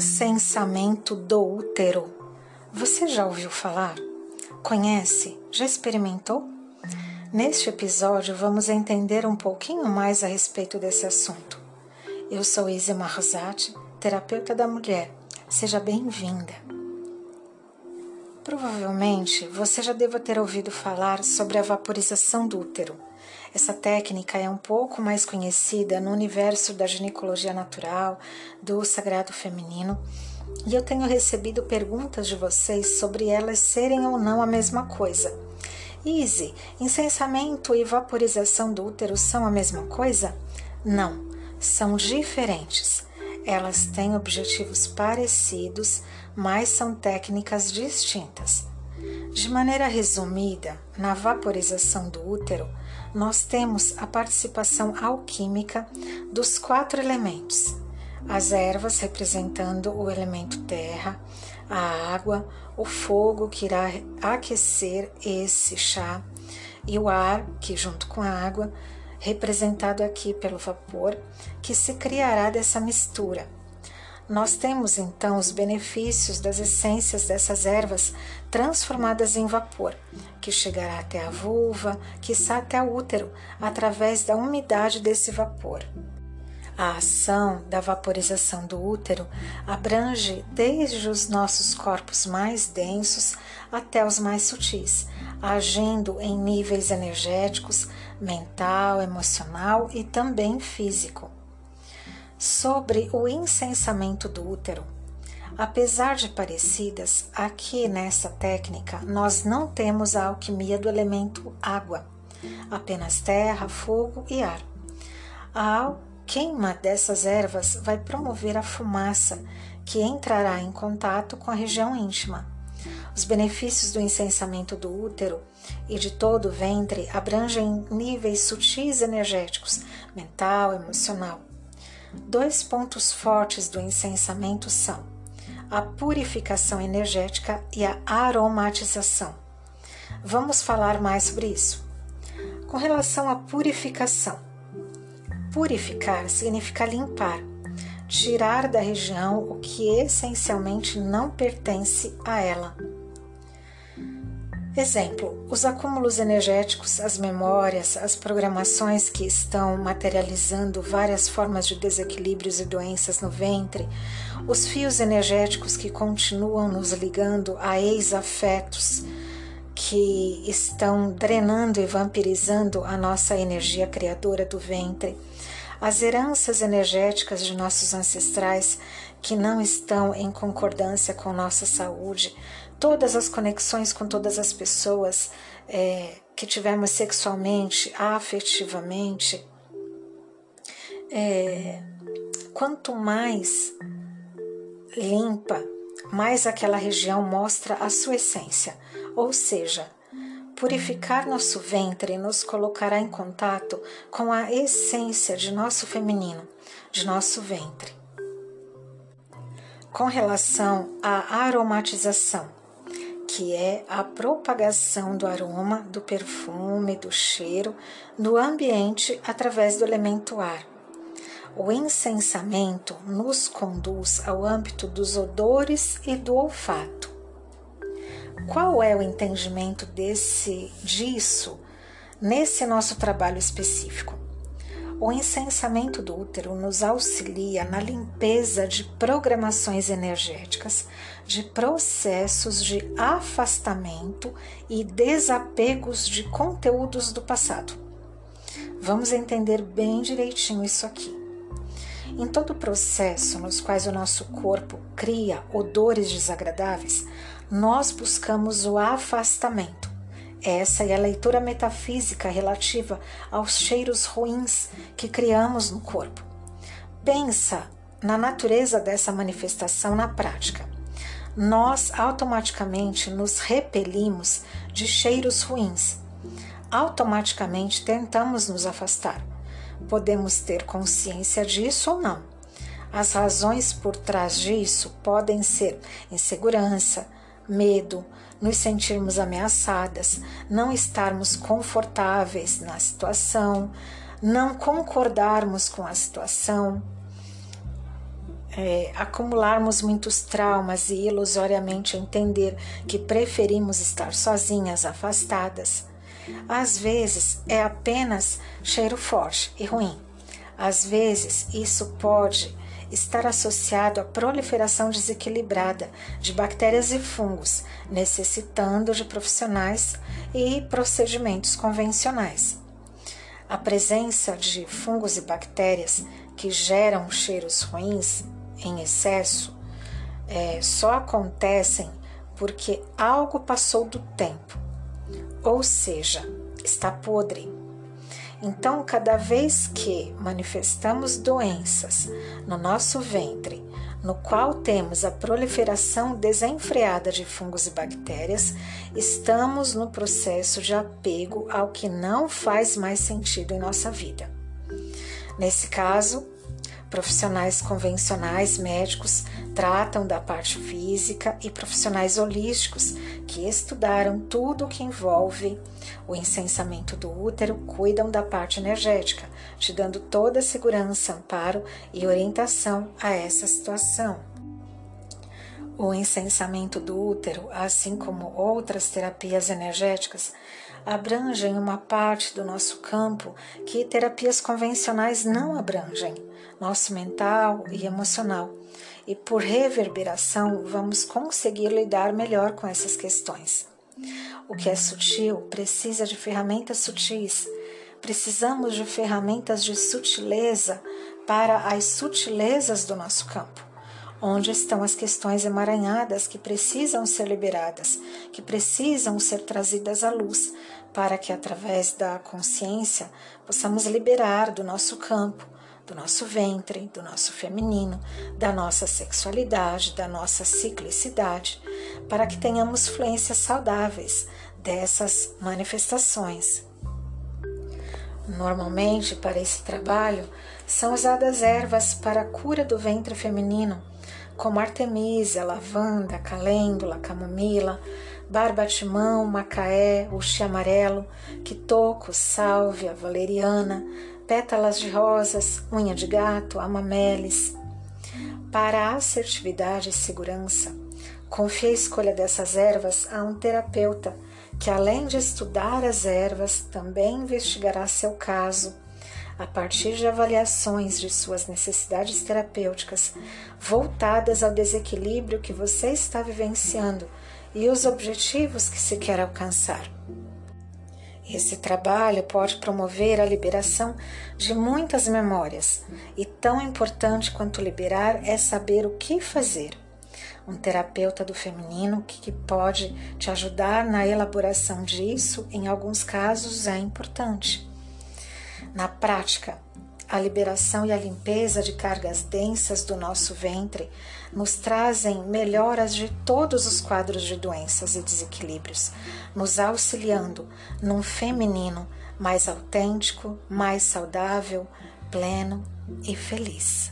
incensamento do útero. Você já ouviu falar? Conhece? Já experimentou? Neste episódio, vamos entender um pouquinho mais a respeito desse assunto. Eu sou Izzy Marzati, terapeuta da mulher. Seja bem-vinda. Provavelmente você já deva ter ouvido falar sobre a vaporização do útero. Essa técnica é um pouco mais conhecida no universo da ginecologia natural, do sagrado feminino, e eu tenho recebido perguntas de vocês sobre elas serem ou não a mesma coisa. Easy, incensamento e vaporização do útero são a mesma coisa? Não, são diferentes. Elas têm objetivos parecidos, mas são técnicas distintas. De maneira resumida, na vaporização do útero, nós temos a participação alquímica dos quatro elementos: as ervas representando o elemento terra, a água, o fogo que irá aquecer esse chá e o ar, que junto com a água, representado aqui pelo vapor, que se criará dessa mistura. Nós temos então os benefícios das essências dessas ervas transformadas em vapor, que chegará até a vulva, que está até o útero, através da umidade desse vapor. A ação da vaporização do útero abrange desde os nossos corpos mais densos até os mais sutis, agindo em níveis energéticos, mental, emocional e também físico sobre o incensamento do útero. Apesar de parecidas, aqui nessa técnica nós não temos a alquimia do elemento água, apenas terra, fogo e ar. A queima dessas ervas vai promover a fumaça que entrará em contato com a região íntima. Os benefícios do incensamento do útero e de todo o ventre abrangem níveis sutis energéticos, mental, emocional. Dois pontos fortes do incensamento são a purificação energética e a aromatização. Vamos falar mais sobre isso. Com relação à purificação, purificar significa limpar, tirar da região o que essencialmente não pertence a ela. Exemplo: os acúmulos energéticos, as memórias, as programações que estão materializando várias formas de desequilíbrios e doenças no ventre, os fios energéticos que continuam nos ligando a ex-afetos que estão drenando e vampirizando a nossa energia criadora do ventre, as heranças energéticas de nossos ancestrais que não estão em concordância com nossa saúde, todas as conexões com todas as pessoas é, que tivemos sexualmente, afetivamente, é, quanto mais limpa, mais aquela região mostra a sua essência, ou seja, purificar nosso ventre nos colocará em contato com a essência de nosso feminino, de nosso ventre. Com relação à aromatização, que é a propagação do aroma, do perfume, do cheiro no ambiente através do elemento ar. O incensamento nos conduz ao âmbito dos odores e do olfato. Qual é o entendimento desse disso nesse nosso trabalho específico? O incensamento do útero nos auxilia na limpeza de programações energéticas, de processos de afastamento e desapegos de conteúdos do passado. Vamos entender bem direitinho isso aqui. Em todo processo nos quais o nosso corpo cria odores desagradáveis, nós buscamos o afastamento essa é a leitura metafísica relativa aos cheiros ruins que criamos no corpo. Pensa na natureza dessa manifestação na prática. Nós automaticamente nos repelimos de cheiros ruins. Automaticamente tentamos nos afastar. Podemos ter consciência disso ou não. As razões por trás disso podem ser insegurança, medo, nos sentirmos ameaçadas, não estarmos confortáveis na situação, não concordarmos com a situação, é, acumularmos muitos traumas e ilusoriamente entender que preferimos estar sozinhas, afastadas. Às vezes é apenas cheiro forte e ruim. Às vezes isso pode estar associado à proliferação desequilibrada de bactérias e fungos, necessitando de profissionais e procedimentos convencionais. A presença de fungos e bactérias que geram cheiros ruins em excesso é, só acontecem porque algo passou do tempo, ou seja, está podre. Então, cada vez que manifestamos doenças no nosso ventre, no qual temos a proliferação desenfreada de fungos e bactérias, estamos no processo de apego ao que não faz mais sentido em nossa vida. Nesse caso, Profissionais convencionais médicos tratam da parte física e profissionais holísticos que estudaram tudo o que envolve o incensamento do útero cuidam da parte energética, te dando toda a segurança, amparo e orientação a essa situação. O incensamento do útero, assim como outras terapias energéticas, abrangem uma parte do nosso campo que terapias convencionais não abrangem, nosso mental e emocional. E por reverberação, vamos conseguir lidar melhor com essas questões. O que é sutil precisa de ferramentas sutis. Precisamos de ferramentas de sutileza para as sutilezas do nosso campo onde estão as questões emaranhadas que precisam ser liberadas, que precisam ser trazidas à luz, para que através da consciência possamos liberar do nosso campo, do nosso ventre, do nosso feminino, da nossa sexualidade, da nossa ciclicidade, para que tenhamos fluências saudáveis dessas manifestações. Normalmente, para esse trabalho, são usadas ervas para a cura do ventre feminino, como artemisia, lavanda, calêndula, camomila, barbatimão, macaé, uxi amarelo, quitoco, sálvia, valeriana, pétalas de rosas, unha de gato, amamelis. Para assertividade e segurança, confie a escolha dessas ervas a um terapeuta que, além de estudar as ervas, também investigará seu caso a partir de avaliações de suas necessidades terapêuticas voltadas ao desequilíbrio que você está vivenciando e os objetivos que se quer alcançar. Esse trabalho pode promover a liberação de muitas memórias, e tão importante quanto liberar é saber o que fazer. Um terapeuta do feminino que pode te ajudar na elaboração disso, em alguns casos, é importante. Na prática, a liberação e a limpeza de cargas densas do nosso ventre nos trazem melhoras de todos os quadros de doenças e desequilíbrios, nos auxiliando num feminino mais autêntico, mais saudável, pleno e feliz.